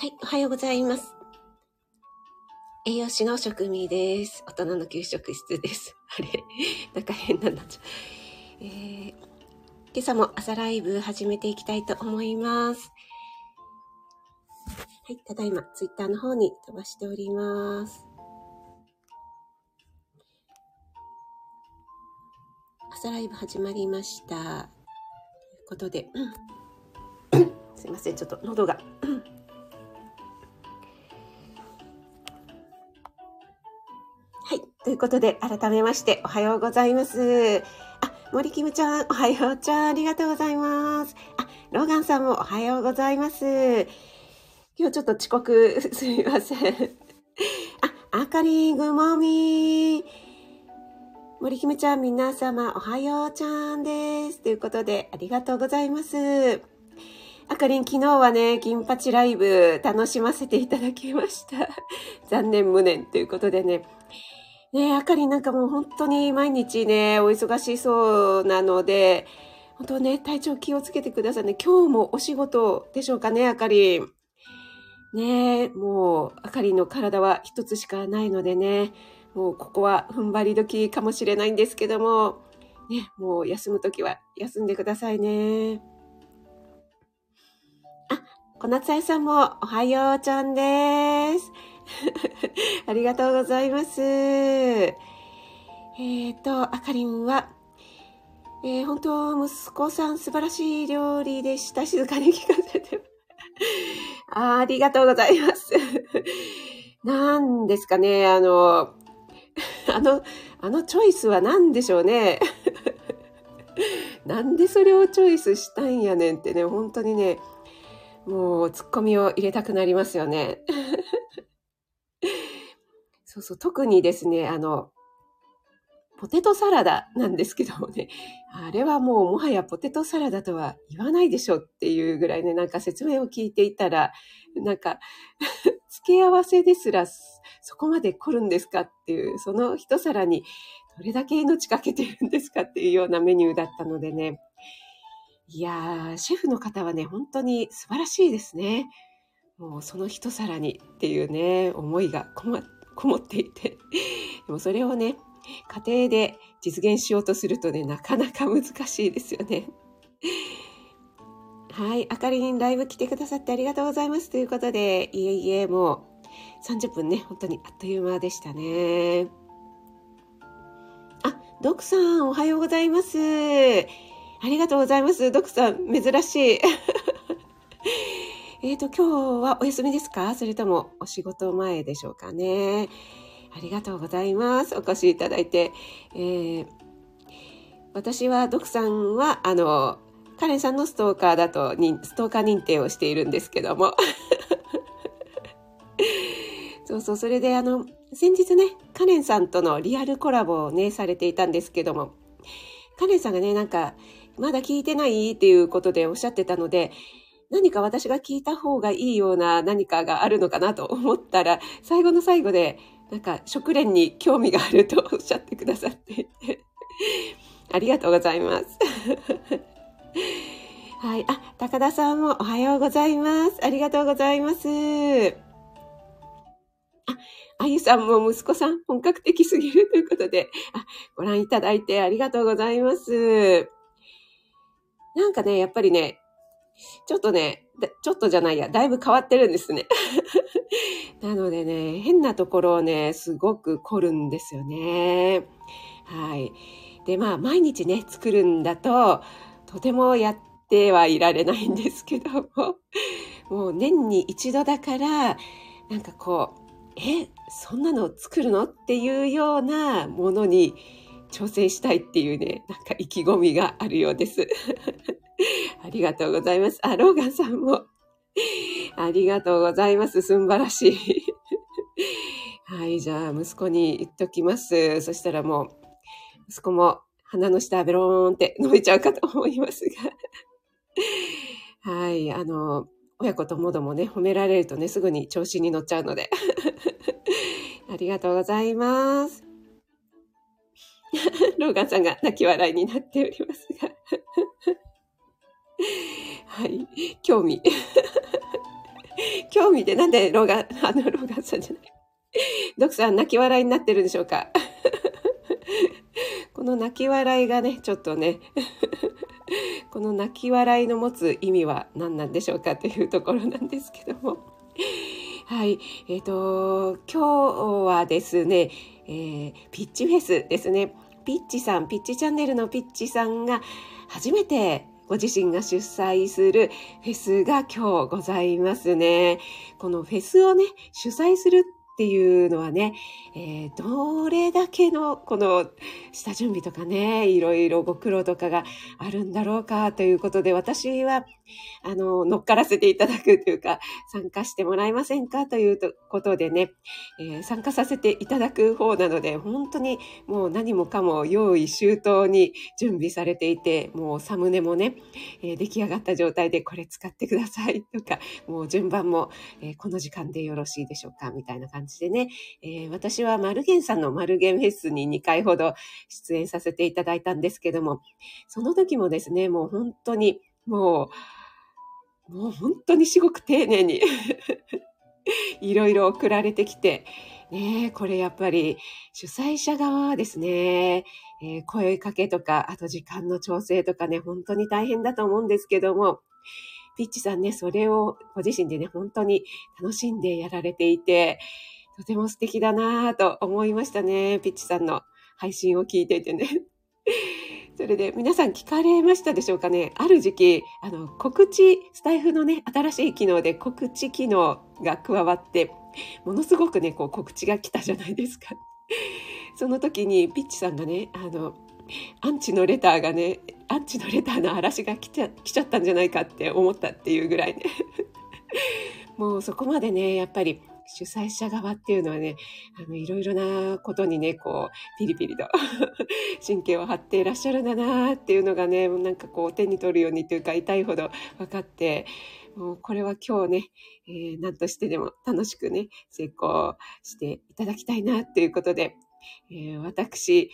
はい、おはようございます。栄養士の食味です。大人の給食室です。あれなんか変なんだっちゃう。えー、今朝も朝ライブ始めていきたいと思います。はい、ただいまツイッターの方に飛ばしております。朝ライブ始まりました。ということで、すいません、ちょっと喉がということで、改めまして、おはようございます。あ、森キムちゃん、おはようちゃん、ありがとうございます。あ、ローガンさんもおはようございます。今日ちょっと遅刻、すみません。あ、あかりん、ぐもみ森キムちゃん、皆様、おはようちゃんです。ということで、ありがとうございます。あかりん、昨日はね、金八ライブ楽しませていただきました。残念無念ということでね、ねあかりなんかもう本当に毎日ね、お忙しそうなので、本当ね、体調気をつけてくださいね。今日もお仕事でしょうかね、あかり。ねもう、あかりの体は一つしかないのでね、もうここは踏ん張り時かもしれないんですけども、ね、もう休むときは休んでくださいね。あ、小夏愛さんもおはようちゃんです。ありがとうございます。えっ、ー、と、あかりんは、えー、本当、息子さん素晴らしい料理でした。静かに聞かせて。あありがとうございます。何ですかね、あの、あの、あのチョイスは何でしょうね。なんでそれをチョイスしたんやねんってね、本当にね、もうツッコミを入れたくなりますよね。そうそう、特にですね、あの、ポテトサラダなんですけどもね、あれはもうもはやポテトサラダとは言わないでしょっていうぐらいね、なんか説明を聞いていたら、なんか 付け合わせですらそこまで来るんですかっていう、その一皿にどれだけ命かけてるんですかっていうようなメニューだったのでね、いやー、シェフの方はね、本当に素晴らしいですね。もうその一皿にっていうね、思いがこまこもっていて、でもそれをね、家庭で実現しようとするとね、なかなか難しいですよね。はい。あかりんライブ来てくださってありがとうございます。ということで、いえいえ、もう30分ね、本当にあっという間でしたね。あ、ドクさん、おはようございます。ありがとうございます。ドクさん、珍しい。えっ、ー、と、今日はお休みですか？それともお仕事前でしょうかね？ありがとうございます。お越しいただいて。えー、私は、ドクさんは、あの、カレンさんのストーカーだと、ストーカー認定をしているんですけども。そうそう、それであの、先日ね、カレンさんとのリアルコラボをね、されていたんですけども、カレンさんがね、なんか、まだ聞いてないっていうことでおっしゃってたので、何か私が聞いた方がいいような何かがあるのかなと思ったら、最後の最後で、なんか食連に興味があるとおっしゃってくださっていて、ありがとうございます。はい。あ、高田さんもおはようございます。ありがとうございます。あ、あゆさんも息子さん本格的すぎるということで、あ、ご覧いただいてありがとうございます。なんかね、やっぱりね、ちょっとね、ちょっとじゃないや、だいぶ変わってるんですね。なのでね、変なところをね、すごく凝るんですよね。はい。で、まあ、毎日ね、作るんだと、とてもやってはいられないんですけども、もう年に一度だから、なんかこう、え、そんなの作るの？っていうようなものに挑戦したいっていうね、なんか意気込みがあるようです。ありがとうございます。あ、ローガンさんも。ありがとうございます。すんばらしい。はい、じゃあ、息子に言っときます。そしたらもう、息子も鼻の下ベローンって伸びちゃうかと思いますが。はい、あの、親子ともどもね、褒められるとね、すぐに調子に乗っちゃうので。ありがとうございます。ローガンさんが泣き笑いになっておりますが。はい。興味。興味でなんでローガン、あの、ローガンさんじゃない？ドクさん泣き笑いになってるんでしょうか？この泣き笑いがね、ちょっとね、この泣き笑いの持つ意味は何なんでしょうかというところなんですけども。はい。えっ、ー、と、今日はですね、えー、ピッチフェスですね。ピッチさん、ピッチチャンネルのピッチさんが初めてご自身が主催するフェスが今日ございますね。このフェスをね、主催するってていうのはね、えー、どれだけのこの下準備とかね、いろいろご苦労とかがあるんだろうかということで、私は、あの、乗っからせていただくというか、参加してもらえませんかということでね、えー、参加させていただく方なので、本当にもう何もかも用意周到に準備されていて、もうサムネもね、えー、出来上がった状態でこれ使ってくださいとか、もう順番も、えー、この時間でよろしいでしょうかみたいな感じでね、えー、私はマルゲンさんのマルゲンフェスに2回ほど出演させていただいたんですけども、その時もですね、もう本当に、もう、もう本当にすごく丁寧にいろいろ送られてきて、ねこれやっぱり主催者側はですね、えー、声かけとか、あと時間の調整とかね、本当に大変だと思うんですけども、ピッチさんね、それをご自身でね、本当に楽しんでやられていて、とても素敵だなぁと思いましたね。ピッチさんの配信を聞いていてね。それで皆さん聞かれましたでしょうかねある時期、あの、告知、スタイフのね、新しい機能で告知機能が加わって、ものすごくね、こう告知が来たじゃないですか。その時にピッチさんがね、あの、アンチのレターがね、アンチのレターの嵐が来ちゃ来ちゃったんじゃないかって思ったっていうぐらいね。もうそこまでね、やっぱり主催者側っていうのはね、あの、いろいろなことにね、こう、ピリピリと 神経を張っていらっしゃるんだなっていうのがね、なんかこう、手に取るようにというか、痛いほど分かって、もうこれは今日ね、えー、何としてでも楽しくね、成功していただきたいなっていうことで、えー、私、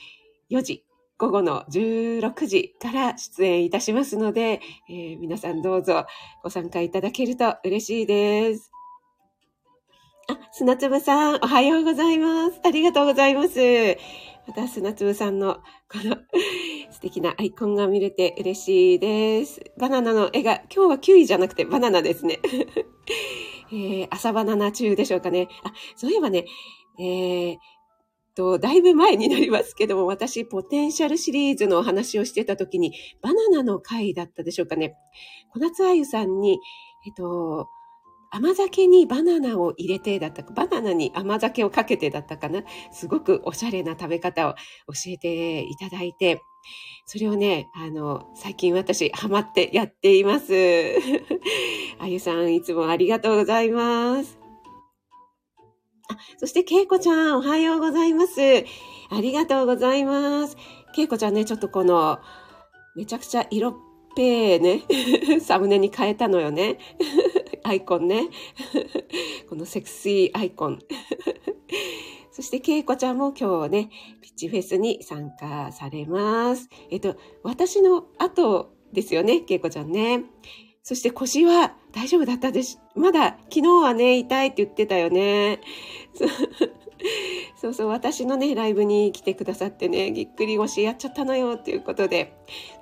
4時、午後の16時から出演いたしますので、えー、皆さんどうぞご参加いただけると嬉しいです。あ、砂粒さん、おはようございます。ありがとうございます。また砂粒さんのこの 素敵なアイコンが見れて嬉しいです。バナナの絵が、今日はキウイじゃなくてバナナですね。えー、朝バナナ中でしょうかね。あ、そういえばね、えー、と、だいぶ前になりますけども、私、ポテンシャルシリーズのお話をしてた時に、バナナの回だったでしょうかね。小夏あゆさんに、えっと、甘酒にバナナを入れてだったか、バナナに甘酒をかけてだったかな。すごくおしゃれな食べ方を教えていただいて、それをね、あの、最近私ハマってやっています。あゆさん、いつもありがとうございます。あ、そして、けいこちゃん、おはようございます。ありがとうございます。けいこちゃんね、ちょっとこの、めちゃくちゃ色っぺーね、サムネに変えたのよね。アイコンね。このセクシーアイコン。そして、けいこちゃんも今日ね、ピッチフェスに参加されます。えっと、私の後ですよね、けいこちゃんね。そして腰は大丈夫だったです。まだ昨日はね、痛いって言ってたよね。そうそう、私のね、ライブに来てくださってね、ぎっくり腰やっちゃったのよっていうことで、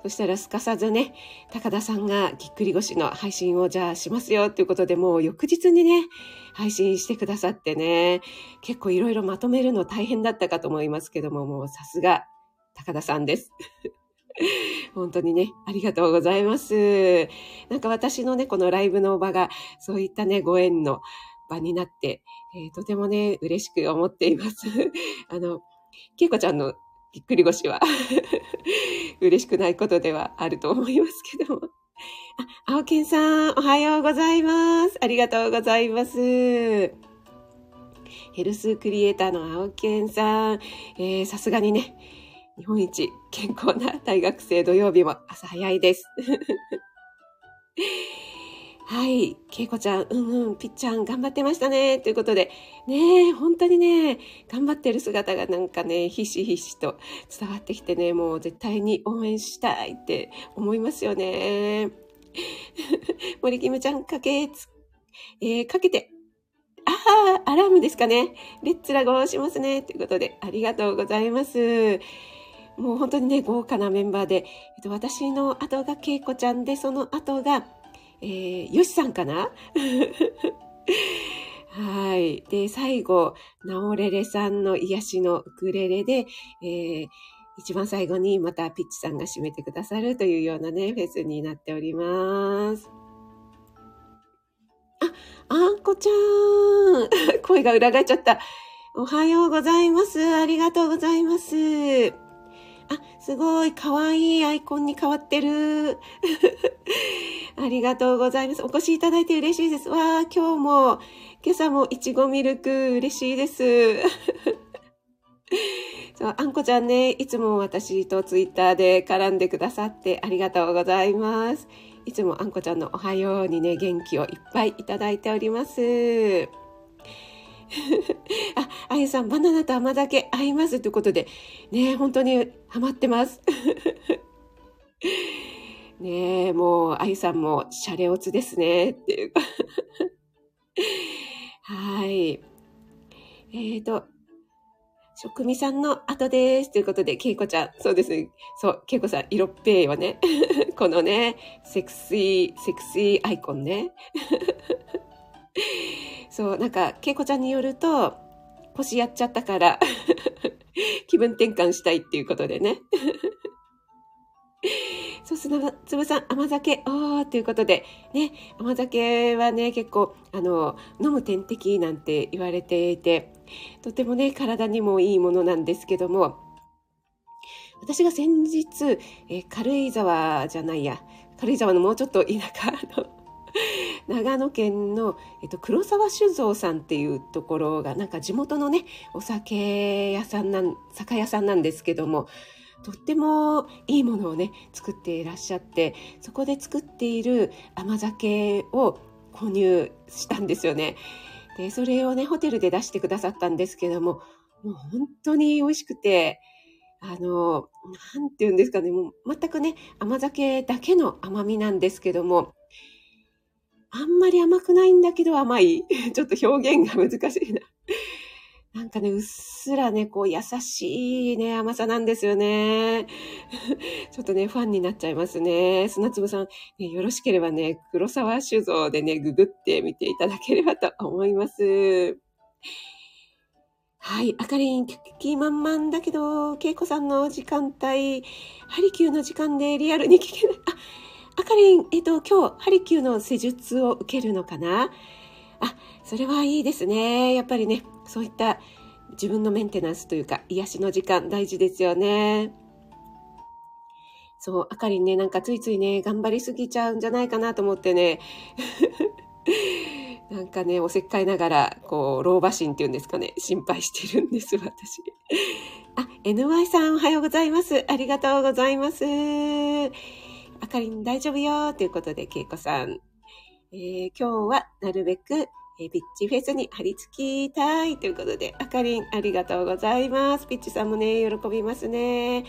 そしたらすかさずね、高田さんがぎっくり腰の配信をじゃあしますよっていうことで、もう翌日にね、配信してくださってね、結構いろいろまとめるの大変だったかと思いますけども、もうさすが高田さんです。本当にね、ありがとうございます。なんか私のね、このライブの場が、そういったね、ご縁の場になって、えー、とてもね、嬉しく思っています。あの、けいこちゃんのぎっくり腰は 嬉しくないことではあると思いますけども。あ、青健さん、おはようございます。ありがとうございます。ヘルスクリエイターの青健さん、えー、さすがにね、日本一健康な大学生土曜日も朝早いです。はい。けいこちゃん、うんうん、ぴっちゃん頑張ってましたね。ということで、ね本当にね、頑張ってる姿がなんかね、ひしひしと伝わってきてね、もう絶対に応援したいって思いますよね。森キムちゃん、かけつ、えー、かけて、ああ、アラームですかね。レッツラゴーしますね。ということで、ありがとうございます。もう本当にね、豪華なメンバーで、えっと、私の後がけいこちゃんで、その後が、えー、よしさんかな？はい。で、最後、ナオレレさんの癒しのウクレレで、えー、一番最後にまたピッチさんが締めてくださるというようなね、フェスになっております。あ、あんこちゃん。声が裏返っちゃった。おはようございます。ありがとうございます。あ、すごい、かわいいアイコンに変わってる。ありがとうございます。お越しいただいて嬉しいです。わあ、今日も、今朝もいちごミルク嬉しいです。そう、あんこちゃんね、いつも私とツイッターで絡んでくださってありがとうございます。いつもあんこちゃんのおはようにね、元気をいっぱいいただいております。あ、あゆさん、バナナと甘酒合いますということで、ね、本当にハマってます。ねもう、あゆさんもシャレオツですね、っていう はい。えっ、ー、と、職味さんの後です。ということで、けいこちゃん、そうですね。そう、けいこさん、色っぺいはね、このね、セクシー、セクシーアイコンね。そう、なんか、けいこちゃんによると、腰やっちゃったから 気分転換したいっていうことでね。そうす、つぶさん、甘酒、おー、ということで、ね、甘酒はね、結構、あの、飲む点滴なんて言われていて、とてもね、体にもいいものなんですけども、私が先日、え軽井沢じゃないや、軽井沢のもうちょっと田舎の 長野県の、えっと、黒沢酒造さんっていうところが、なんか地元のね、お酒屋さんなん、酒屋さんなんですけども、とってもいいものをね作っていらっしゃってそこで作っている甘酒を購入したんですよね。でそれをねホテルで出してくださったんですけどももう本当に美味しくてあの何て言うんですかねもう全くね甘酒だけの甘みなんですけどもあんまり甘くないんだけど甘い ちょっと表現が難しいななんかね、うっすらね、こう優しいね、甘さなんですよね。ちょっとね、ファンになっちゃいますね。砂粒さん、ね、よろしければね、黒沢酒造でね、ググってみていただければと思います。はい。あかりん、気満々だけど、けいこさんの時間帯、ハリキューの時間でリアルに聞けない。あ、あかりん、えっと、今日、ハリキューの施術を受けるのかな？あ、それはいいですね。やっぱりね、そういった自分のメンテナンスというか、癒しの時間大事ですよね。そう、あかりんね、なんかついついね、頑張りすぎちゃうんじゃないかなと思ってね、なんかね、おせっかいながら、こう、老婆心っていうんですかね、心配してるんです、私。あ、NY さんおはようございます。ありがとうございます。あかりん大丈夫よということで、けいこさん。えー、今日はなるべくえピッチフェスに貼り付きたいということで、あかりん、ありがとうございます。ピッチさんもね、喜びますね。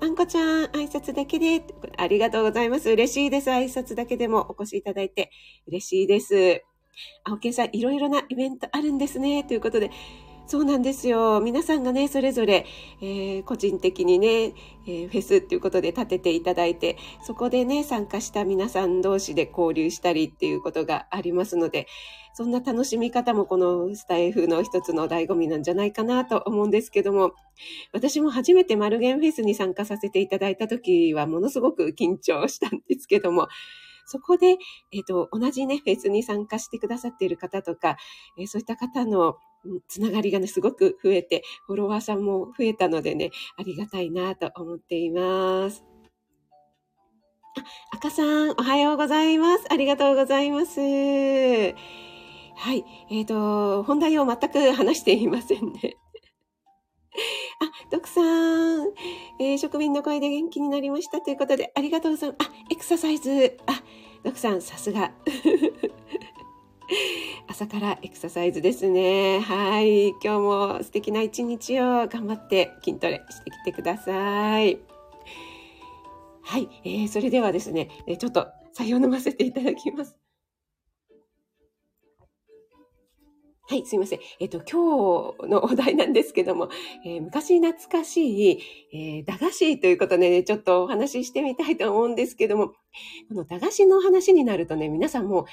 あ、あんこちゃん、挨拶だけで、ありがとうございます。嬉しいです。挨拶だけでもお越しいただいて嬉しいです。青木さん、いろいろなイベントあるんですね。ということで、そうなんですよ。皆さんがね、それぞれ、えー、個人的にね、えー、フェスっていうことで立てていただいて、そこでね、参加した皆さん同士で交流したりっていうことがありますので、そんな楽しみ方もこのスタイフの一つの醍醐味なんじゃないかなと思うんですけども、私も初めてマルゲンフェスに参加させていただいた時はものすごく緊張したんですけども、そこで、えっ、ー、と、同じね、フェスに参加してくださっている方とか、えー、そういった方のつながりがね、すごく増えて、フォロワーさんも増えたのでね、ありがたいなと思っています。あ、赤さん、おはようございます。ありがとうございます。はい。えっ、ー、と、本題を全く話していませんね。あ、徳さん、えー、職民の声で元気になりましたということで、ありがとうございます。あ、エクササイズ。あ、徳さん、さすが。朝からエクササイズですね。はい。今日も素敵な一日を頑張って筋トレしてきてください。はい。えー、それではですね、ちょっと採用飲ませていただきます。はい、すいません。えっ、と、今日のお題なんですけども、えー、昔懐かしい、えー、駄菓子ということでね、ちょっとお話ししてみたいと思うんですけども、この駄菓子の話になるとね、皆さんも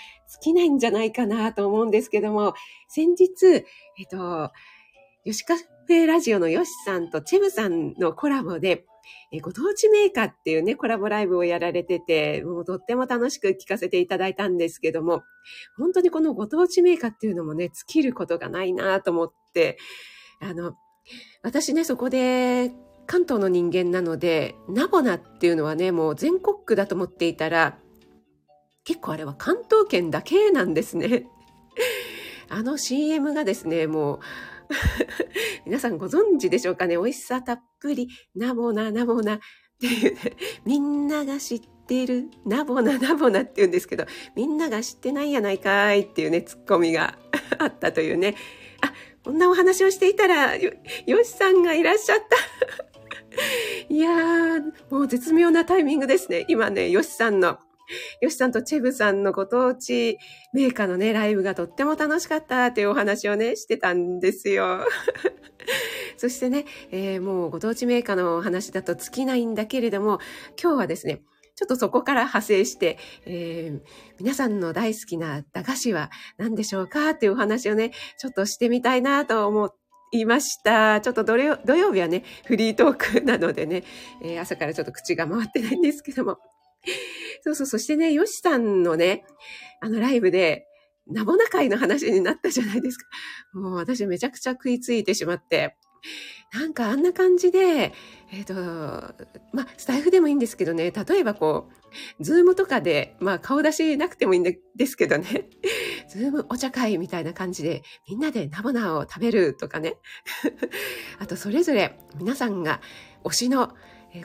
尽きないんじゃないかなと思うんですけども、先日、えっ、と、吉カフェラジオのヨシさんとチェムさんのコラボで、えご当地メーカーっていうね、コラボライブをやられてて、もうとっても楽しく聞かせていただいたんですけども、本当にこのご当地メーカーっていうのもね、尽きることがないなと思って、あの、私ね、そこで関東の人間なので、ナボナっていうのはね、もう全国区だと思っていたら、結構あれは関東圏だけなんですね。あの CM がですね、もう、皆さんご存知でしょうかね？美味しさたっぷり、ナボナナボナっていう、ね、みんなが知ってる、ナボナナボナって言うんですけど、みんなが知ってないやないかいっていうね、ツッコミが あったというね。あ、こんなお話をしていたら、よ、よしさんがいらっしゃった。いやー、もう絶妙なタイミングですね。今ね、よしさんのよしさんとチェブさんのご当地メーカーのね、ライブがとっても楽しかったっていうお話をね、してたんですよ。そしてね、えー、もうご当地メーカーのお話だと尽きないんだけれども、今日はですね、ちょっとそこから派生して、えー、皆さんの大好きな駄菓子は何でしょうかっていうお話をね、ちょっとしてみたいなと思いました。ちょっと土曜日はね、フリートークなのでね、えー、朝からちょっと口が回ってないんですけども、そうそう、そしてね、ヨシさんのね、あのライブで、ナボナ会の話になったじゃないですか。もう私めちゃくちゃ食いついてしまって、なんかあんな感じで、えっ、ー、と、まあ、スタエフでもいいんですけどね、例えばこう、 Zoom とかで、まあ、顔出しなくてもいいんですけどね、Zoom お茶会みたいな感じで、みんなでナボナを食べるとかね。あと、それぞれ皆さんが推しの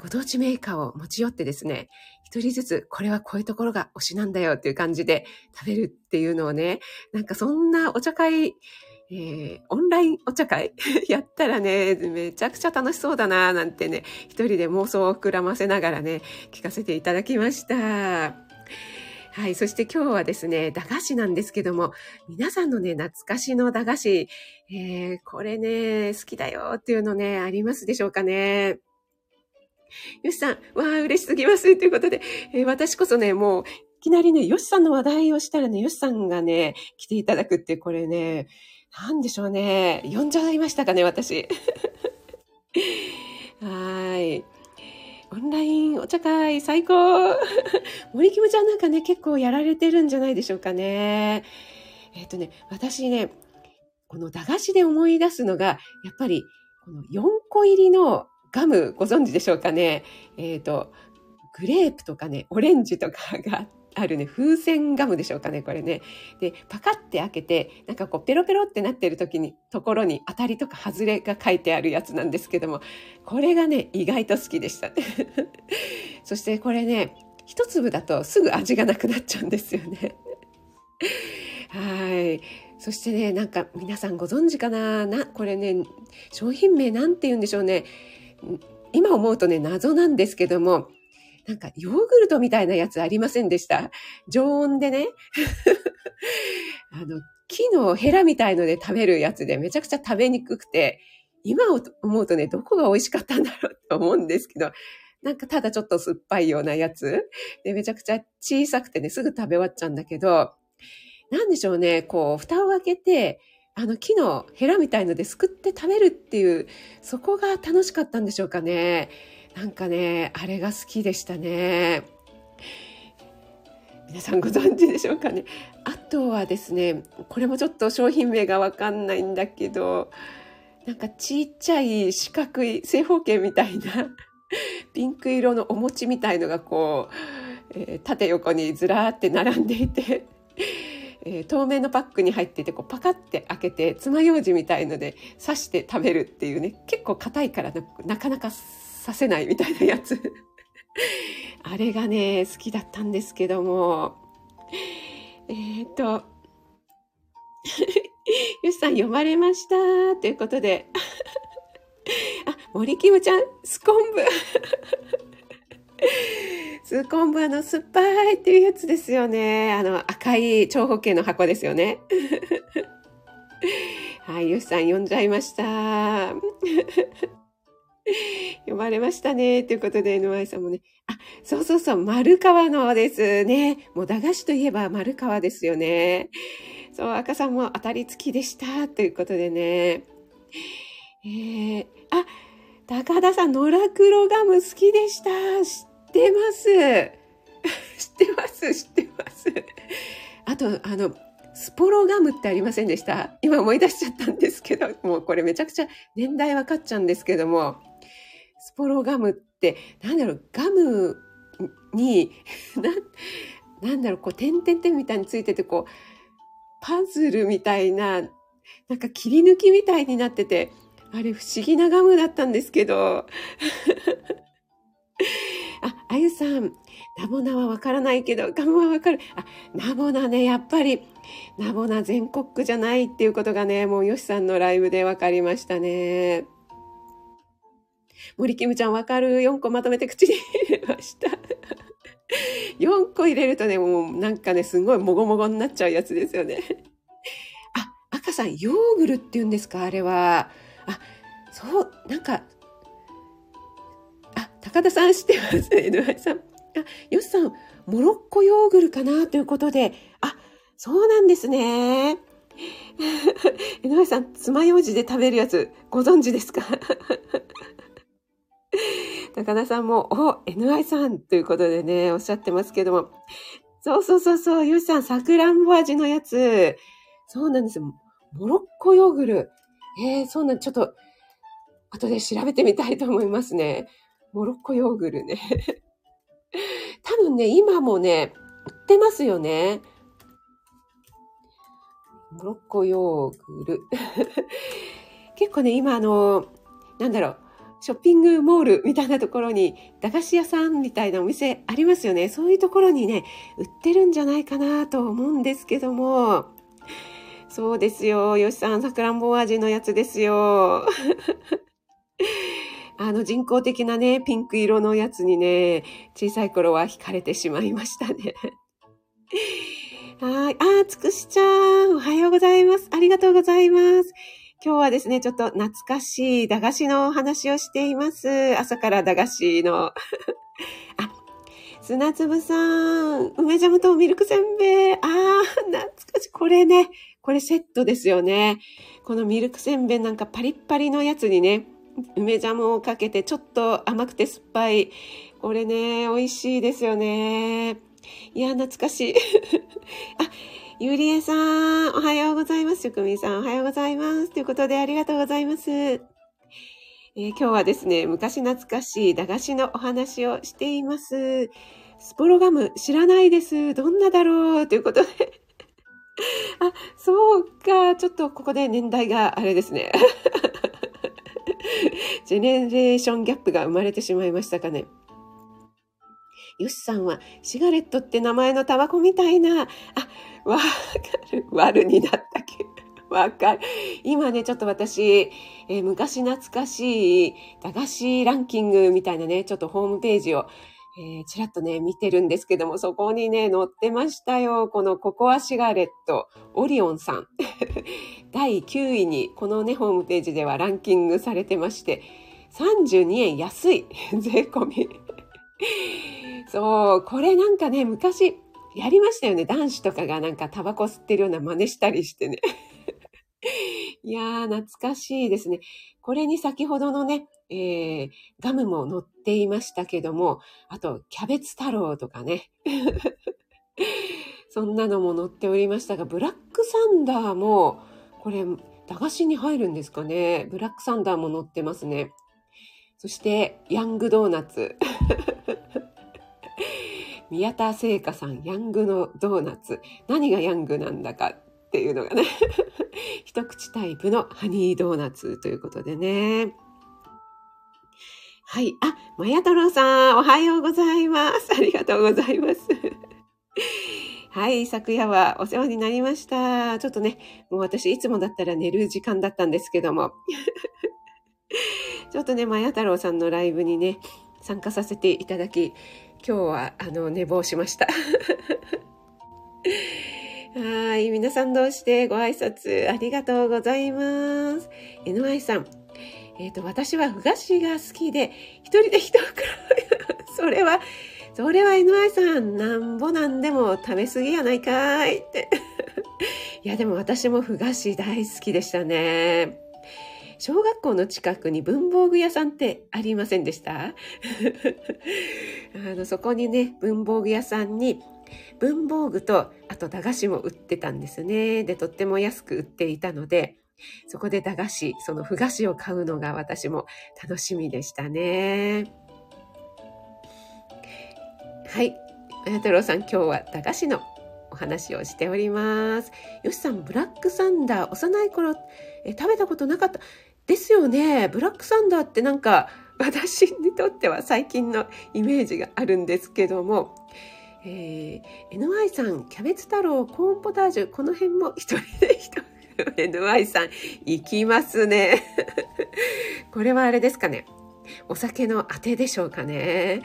ご当地メーカーを持ち寄ってですね、一人ずつこれはこういうところが推しなんだよっていう感じで食べるっていうのをね、なんかそんなお茶会、えー、オンラインお茶会？やったらね、めちゃくちゃ楽しそうだななんてね、一人で妄想を膨らませながらね、聞かせていただきました。はい。そして今日はですね、駄菓子なんですけども、皆さんのね、懐かしの駄菓子、えー、これね、好きだよっていうのね、ありますでしょうかね？よしさん、わあ、嬉しすぎます。ということで、えー、私こそね、もう、いきなりね、よしさんの話題をしたらね、よしさんがね、来ていただくって、これね、なんでしょうね。呼んじゃいましたかね、私。はい。オンラインお茶会最高森キムちゃんなんかね、結構やられてるんじゃないでしょうかね。えっ、ー、とね、私ね、この駄菓子で思い出すのが、やっぱり、この4個入りのガムご存知でしょうかね？えっ、ー、と、グレープとかね、オレンジとか があるね、風船ガムでしょうかね、これね。で、パカって開けて、なんかこう、ペロペロってなってる時に、ところに当たりとか外れが書いてあるやつなんですけども、これがね、意外と好きでした。そしてこれね、一粒だとすぐ味がなくなっちゃうんですよね。はい。そしてね、なんか皆さんご存知かな？な、これね、商品名なんて言うんでしょうね。今思うとね、謎なんですけども、なんかヨーグルトみたいなやつありませんでした？常温でね。あの、木のヘラみたいので食べるやつでめちゃくちゃ食べにくくて、今思うとね、どこが美味しかったんだろうと思うんですけど、なんかただちょっと酸っぱいようなやつで、めちゃくちゃ小さくてね、すぐ食べ終わっちゃうんだけど、なんでしょうね、こう、蓋を開けて、あの木のヘラみたいのですくって食べるっていう、そこが楽しかったんでしょうかね。なんかね、あれが好きでしたね。皆さんご存知でしょうかね。あとはですね、これもちょっと商品名がわかんないんだけど、なんかちっちゃい四角い正方形みたいなピンク色のお餅みたいのがこう、えー、縦横にずらーって並んでいてえー、透明のパックに入っててこうパカって開けて爪楊枝みたいので刺して食べるっていうね。結構硬いからなかなか刺せないみたいなやつ。あれがね好きだったんですけども。えっ、とよしさん読まれました。ということで。あ森キムちゃんスコンブ。スーコンブあの酸っぱいっていうやつですよね。あの赤い長方形の箱ですよね。はい、よしさん読んじゃいました。読まれましたね。ということで、NY さんもね。あ、そうそうそう、丸川のですね。もう駄菓子といえば丸川ですよね。そう、赤さんも当たり付きでした。ということでね。えー、あ、高田さん、ノラクロガム好きでした。知ってます。知ってます、知ってます。あと、あの、スポロガムってありませんでした？今思い出しちゃったんですけど、もうこれめちゃくちゃ年代分かっちゃうんですけども、スポロガムって、なんだろう、ガムに、な、なんだろう、こう、点々点みたいについてて、こう、パズルみたいな、なんか切り抜きみたいになってて、あれ不思議なガムだったんですけど。あ、ゆさん、ナボナはわからないけど、ガムはわかる。あ、ナボナね、やっぱり、ナボナ全国区じゃないっていうことがね、もうヨシさんのライブでわかりましたね。森キムちゃんわかる ?4 個まとめて口に入れました。4個入れるとね、もうなんかね、すごいもごもごになっちゃうやつですよね。あ、赤さん、ヨーグルって言うんですか？あれは。あ、そう、なんか、高田さん知ってます？ね、井さん。あ、よしさん、モロッコヨーグルかな？ということで、あ、そうなんですね。井上さん、爪楊枝で食べるやつ、ご存知ですか？高田さんも、お、NI さんということでね、おっしゃってますけども。そうそうそうそう、よしさん、さくらんぼ味のやつ。そうなんですよ。モロッコヨーグル。えー、そうなん、ちょっと、後で調べてみたいと思いますね。モロッコヨーグルね。多分ね、今もね、売ってますよね。モロッコヨーグル。結構ね、今あの、なんだろう、ショッピングモールみたいなところに、駄菓子屋さんみたいなお店ありますよね。そういうところにね、売ってるんじゃないかなと思うんですけども、そうですよ。よしさん、さくらんぼ味のやつですよ。あの人工的なね、ピンク色のやつにね、小さい頃は惹かれてしまいましたね。はい。あ、つくしちゃん、おはようございます。ありがとうございます。今日はですね、ちょっと懐かしい駄菓子のお話をしています。朝から駄菓子の。あ、砂粒さん、梅ジャムとミルクせんべい。ああ、懐かしい。これね、これセットですよね。このミルクせんべいなんかパリッパリのやつにね、梅ジャムをかけてちょっと甘くて酸っぱい。これね、美味しいですよね。いや、懐かしい。あ、ゆりえさん、おはようございます。しゅくみさん、おはようございます。ということで、ありがとうございます。えー、今日はですね、昔懐かしい駄菓子のお話をしています。スポロガム知らないです。どんなだろうということで。あ、そうか。ちょっとここで年代があれですね。ジェネレーションギャップが生まれてしまいましたかね。よしさんは、シガレットって名前のタバコみたいな、あ、わかる。悪になったけど。わかる。今ね、ちょっと私、えー、昔懐かしい駄菓子ランキングみたいなね、ちょっとホームページを、えー、ちらっとね、見てるんですけども、そこにね、載ってましたよ。このココアシガレット、オリオンさん。第9位に、このね、ホームページではランキングされてまして、32円安い。税込み。そう、これなんかね、昔、やりましたよね。男子とかがなんかタバコ吸ってるような真似したりしてね。いやー、懐かしいですね。これに先ほどのね、えー、ガムも載っていましたけども、あと、キャベツ太郎とかね。そんなのも載っておりましたが、ブラックサンダーも、これ、駄菓子に入るんですかね。ブラックサンダーも載ってますね。そして、ヤングドーナツ。宮田聖華さん、ヤングのドーナツ。何がヤングなんだかっていうのがね。一口タイプのハニードーナツということでね。はい。あ、まや太郎さん、おはようございます。ありがとうございます。はい、昨夜はお世話になりました。ちょっとね、もう私いつもだったら寝る時間だったんですけども。ちょっとね、まや太郎さんのライブにね、参加させていただき、今日はあの寝坊しました。はい。皆さん同士でご挨拶ありがとうございます。NY さん。えっ、ー、と、私はふ菓子が好きで、一人で一袋。それは、それは NY さん、なんぼなんでも食べ過ぎやないかいって。いや、でも私もふ菓子大好きでしたね。小学校の近くに文房具屋さんってありませんでした？あのそこにね、文房具屋さんに文房具とあと駄菓子も売ってたんですね。で、とっても安く売っていたので、そこで駄菓子、そのふ菓子を買うのが私も楽しみでしたね。はい。あや太郎さん、今日は駄菓子のお話をしております。よしさん、ブラックサンダー、幼い頃え食べたことなかった。ですよね。ブラックサンダーってなんか私にとっては最近のイメージがあるんですけども、えー、NY さん、キャベツ太郎、コーンポタージュ、この辺も一人で一人。NY さん、行きますね。これはあれですかね。お酒のあてでしょうかね。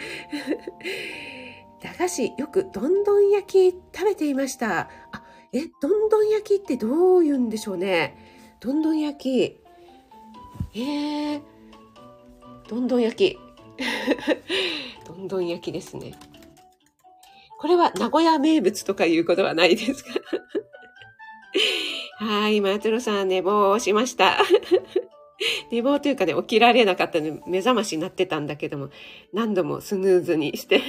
駄菓子、よくどんどん焼き食べていました。あ、え、どんどん焼きってどう言うんでしょうね。どんどん焼き。えー、どんどん焼き。どんどん焼きですね。これは名古屋名物とかいうことはないですか？はい、マトロさん寝坊しました。寝坊というかね、起きられなかったので目覚ましになってたんだけども、何度もスヌーズにして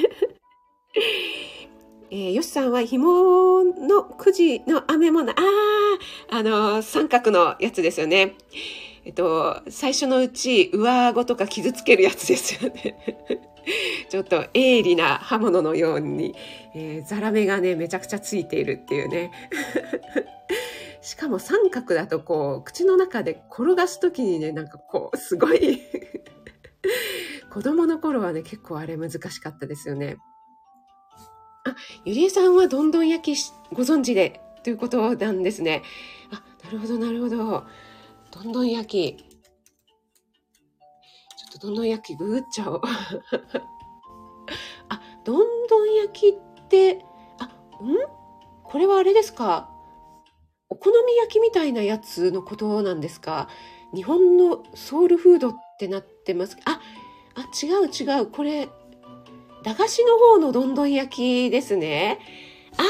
えー、よしさんは紐のくじの飴もな、ああ、あのー、三角のやつですよね。えっと、最初のうち上顎とか傷つけるやつですよね。ちょっと鋭利な刃物のように、えー、ザラメがね、めちゃくちゃついているっていうね。しかも三角だとこう、口の中で転がすときにね、なんかこう、すごい 子供の頃はね、結構あれ難しかったですよね。あ、ゆりえさんはどんどん焼きご存知でということなんですね。あ、なるほど、なるほど。どんどん焼き。ちょっとどんどん焼きググっちゃおう。あ、どんどん焼きって、あ、ん？これはあれですか？お好み焼きみたいなやつのことなんですか？日本のソウルフードってなってます。あ、あ、違う違う。これ、駄菓子の方のどんどん焼きですね。あ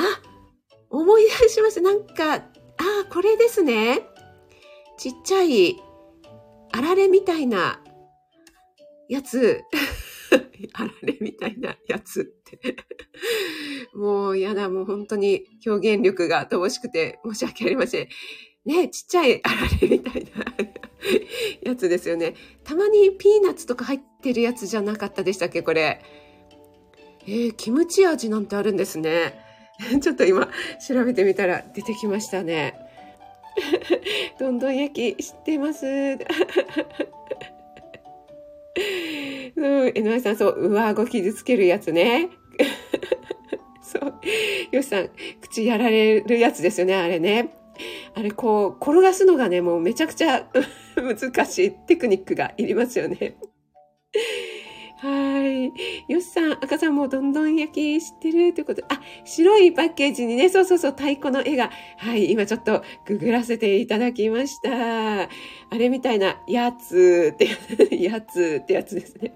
あ、思い出しました。なんか、ああ、これですね。ちっちゃい、あられみたいなやつ。あられみたいなやつってもうやだ、もう本当に表現力が乏しくて申し訳ありません。ね、ちっちゃいあられみたいなやつですよね。たまにピーナッツとか入ってるやつじゃなかったでしたっけ、これ。えー、キムチ味なんてあるんですね。ちょっと今調べてみたら出てきましたね。どんどん焼き知ってます。そう、江上さん、そう、上顎傷つけるやつね。そう。よしさん、口やられるやつですよね、あれね。あれ、こう、転がすのがね、もうめちゃくちゃ難しいテクニックがいりますよね。はい。よしさん、赤さんもどんどん焼き知ってるということあ、白いパッケージにね、そうそうそう、太鼓の絵が、はい、今ちょっとググらせていただきました。あれみたいな、やつって、やつってやつですね。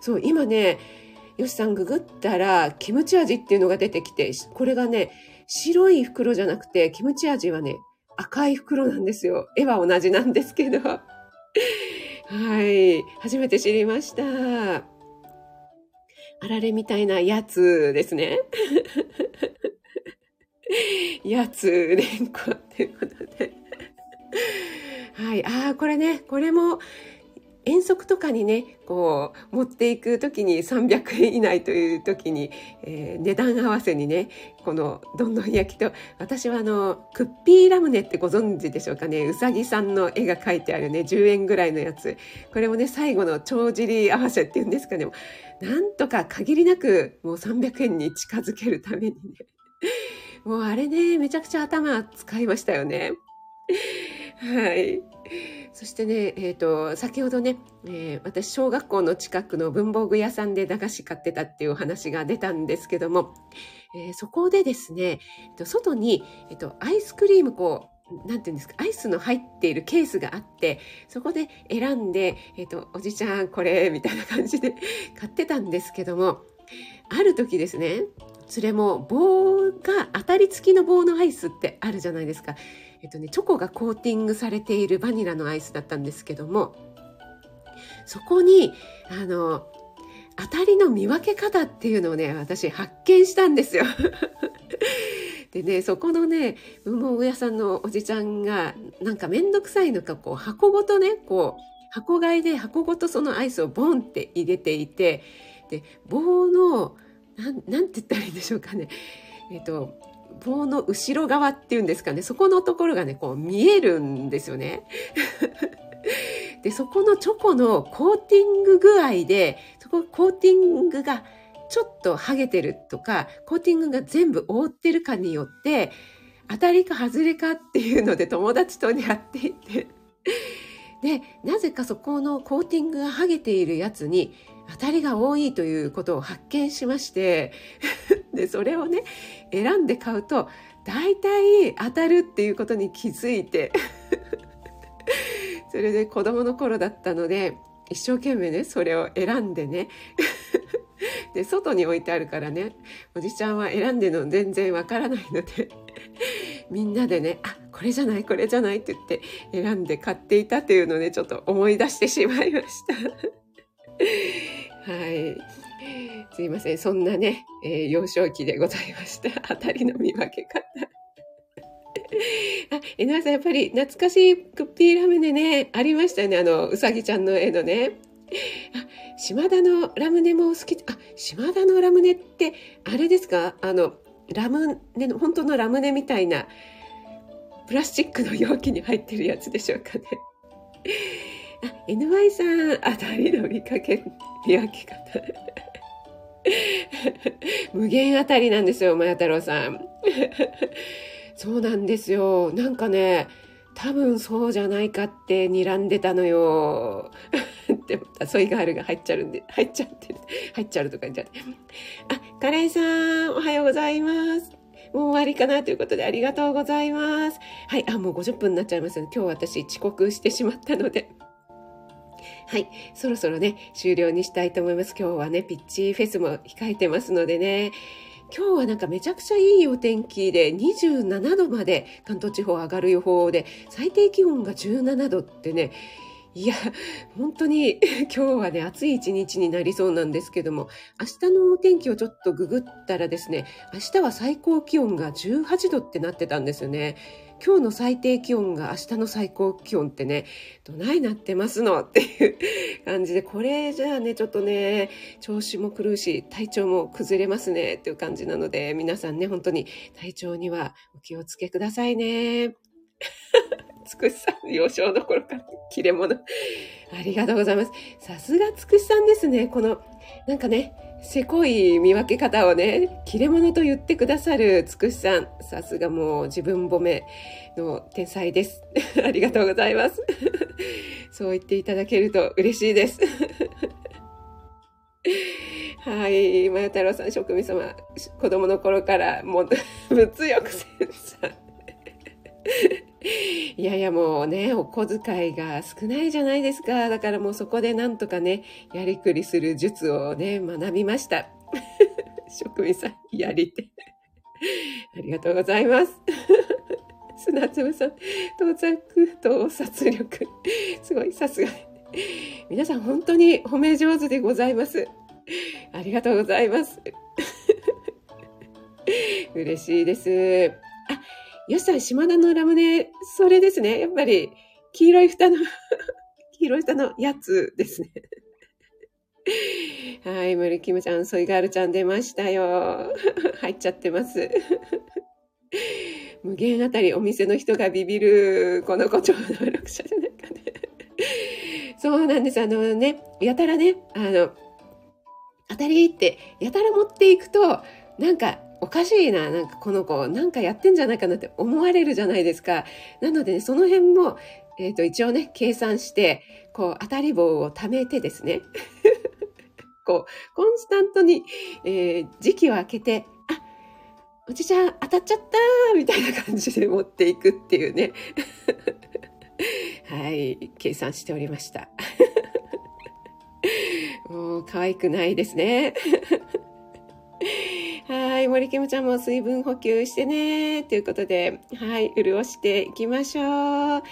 そう、今ね、よしさんググったら、キムチ味っていうのが出てきて、これがね、白い袋じゃなくて、キムチ味はね、赤い袋なんですよ。絵は同じなんですけど。はい。初めて知りました。あられみたいなやつですね。やつ、れんこっていうことで。はい。ああ、これね、これも、遠足とかにね、こう、持っていくときに300円以内というときに、えー、値段合わせにね、このどんどん焼きと、私はあの、クッピーラムネってご存知でしょうかね、うさぎさんの絵が描いてあるね、10円ぐらいのやつ。これもね、最後の帳尻合わせっていうんですかね、なんとか限りなくもう300円に近づけるためにね。もうあれね、めちゃくちゃ頭使いましたよね。はい。そしてね、えっ、ー、と、先ほどね、えー、私、小学校の近くの文房具屋さんで駄菓子買ってたっていうお話が出たんですけども、えー、そこでですね、えっと、外に、えっと、アイスクリームこう、なんていうんですか、アイスの入っているケースがあって、そこで選んで、えっと、おじちゃんこれ、みたいな感じで 買ってたんですけども、ある時ですね、それも棒が当たり付きの棒のアイスってあるじゃないですか。えっとね、チョコがコーティングされているバニラのアイスだったんですけども、そこに、あの、当たりの見分け方っていうのをね、私発見したんですよ。でね、そこのね、文房具屋さんのおじちゃんが、なんかめんどくさいのか、こう、箱ごとね、こう、箱買いで箱ごとそのアイスをボンって入れていて、で、棒の、なん、なんて言ったらいいんでしょうかね。えっ、と、棒の後ろ側っていうんですかね、そこのところがね、こう見えるんですよね。で、そこのチョコのコーティング具合で、そこコーティングがちょっと剥げてるとか、コーティングが全部覆ってるかによって、当たりか外れかっていうので友達とやっていて。で、なぜかそこのコーティングが剥げているやつに当たりが多いということを発見しまして、で、それをね、選んで買うと、大体当たるっていうことに気づいて、それで子供の頃だったので、一生懸命ね、それを選んでね、で、外に置いてあるからね、おじちゃんは選んでるの全然わからないので、みんなでね、あ、これじゃない、これじゃないって言って選んで買っていたというのをね、ちょっと思い出してしまいました。はい。すいません。そんなね、えー、幼少期でございました。当たりの見分け方。あ、えなさん、やっぱり懐かしいクッピーラムネね、ありましたよね。あの、うさぎちゃんの絵のね。あ、島田のラムネも好き。あ、島田のラムネって、あれですか？あの、ラムネの、本当のラムネみたいな、プラスチックの容器に入ってるやつでしょうかね。あ、NY さん、当たりの見かけ、見分け方？無限あたりなんですよ、まや太郎さん。そうなんですよ。なんかね、多分そうじゃないかって睨んでたのよ。でも、ソイガールが入っちゃうんで、入っちゃってる。入っちゃうとか言っちゃって。あ、カレンさん、おはようございます。もう終わりかなということでありがとうございます。はい、あ、もう50分になっちゃいますね。今日私遅刻してしまったので。はい。そろそろね、終了にしたいと思います。今日はね、ピッチフェスも控えてますのでね。今日はなんかめちゃくちゃいいお天気で27度まで関東地方上がる予報で最低気温が17度ってねいや、本当に 今日はね、暑い一日になりそうなんですけども、明日のお天気をちょっとググったらですね、明日は最高気温が18度ってなってたんですよね。今日の最低気温が明日の最高気温ってね、どないなってますのっていう感じで、これじゃあね、ちょっとね、調子も狂うし、体調も崩れますねっていう感じなので、皆さんね、本当に体調にはお気をつけくださいね。つくしさん、幼少の頃から切れ者。ありがとうございます。さすがつくしさんですね。この、なんかね、せこい見分け方をね、切れ者と言ってくださるつくしさん。さすがもう自分褒めの天才です。ありがとうございます。そう言っていただけると嬉しいです。はい。まや太郎さん、職味様、子供の頃からもう、物欲センサー。いやいやもうね、お小遣いが少ないじゃないですか。だからもうそこでなんとかね、やりくりする術をね、学びました。職人さん、やりて。ありがとうございます。砂粒さん、到着、洞察力。すごい、さすが。皆さん本当に褒め上手でございます。ありがとうございます。嬉しいです。よしさん、島田のラムネ、それですね。やっぱり、黄色い蓋の 黄色い蓋のやつですね。はい、森キムちゃん、ソイガールちゃん出ましたよ。入っちゃってます。無限あたりお店の人がビビる、この子超能力者じゃないかね。そうなんです。あのね、やたらね、あの、当たりって、やたら持っていくと、なんか、おかしいな、なんかこの子、なんかやってんじゃないかなって思われるじゃないですか。なので、ね、その辺も、えっ、ー、と、一応ね、計算して、こう、当たり棒を貯めてですね。こう、コンスタントに、えー、時期を空けて、あ、おじちゃん当たっちゃったみたいな感じで持っていくっていうね。はい、計算しておりました。もう可愛くないですね。はい、森キムちゃんも水分補給してね。ということで、はい、潤していきましょう。は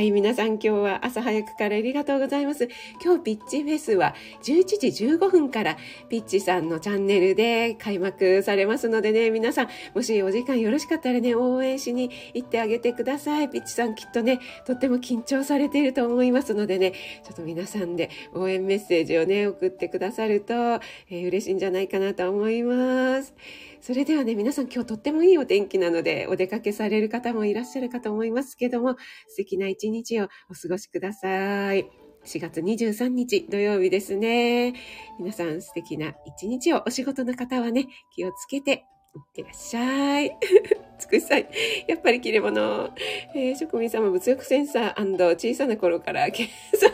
い、皆さん今日は朝早くからありがとうございます。今日ピッチフェスは11時15分からピッチさんのチャンネルで開幕されますのでね、皆さん、もしお時間よろしかったらね、応援しに行ってあげてください。ピッチさんきっとね、とっても緊張されていると思いますのでね、ちょっと皆さんで応援メッセージをね、送ってくださると、えー、嬉しいんじゃないかなと思います。それではね、皆さん今日とってもいいお天気なので、お出かけされる方もいらっしゃるかと思いますけども、素敵な一日をお過ごしください。4月23日土曜日ですね。皆さん素敵な一日をお仕事の方はね、気をつけていってらっしゃい。つくさい。やっぱり切れ物。えー、職人様物欲センサー小さな頃から計算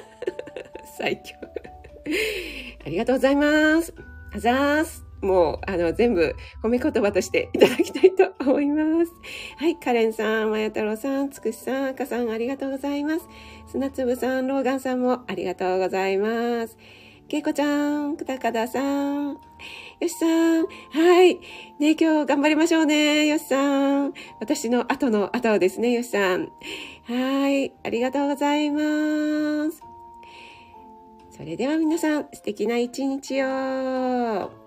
最強。ありがとうございます。あざーす。もう、あの、全部褒め言葉としていただきたいと思います。はい、カレンさん、まや太郎さん、つくしさん、赤さん、ありがとうございます。砂粒さん、ローガンさんもありがとうございます。けいこちゃん、くたかださん、よしさん、はい。ね、今日頑張りましょうね、よしさん。私の後の後ですね、よしさん。はい、ありがとうございます。それでは皆さん、素敵な一日を。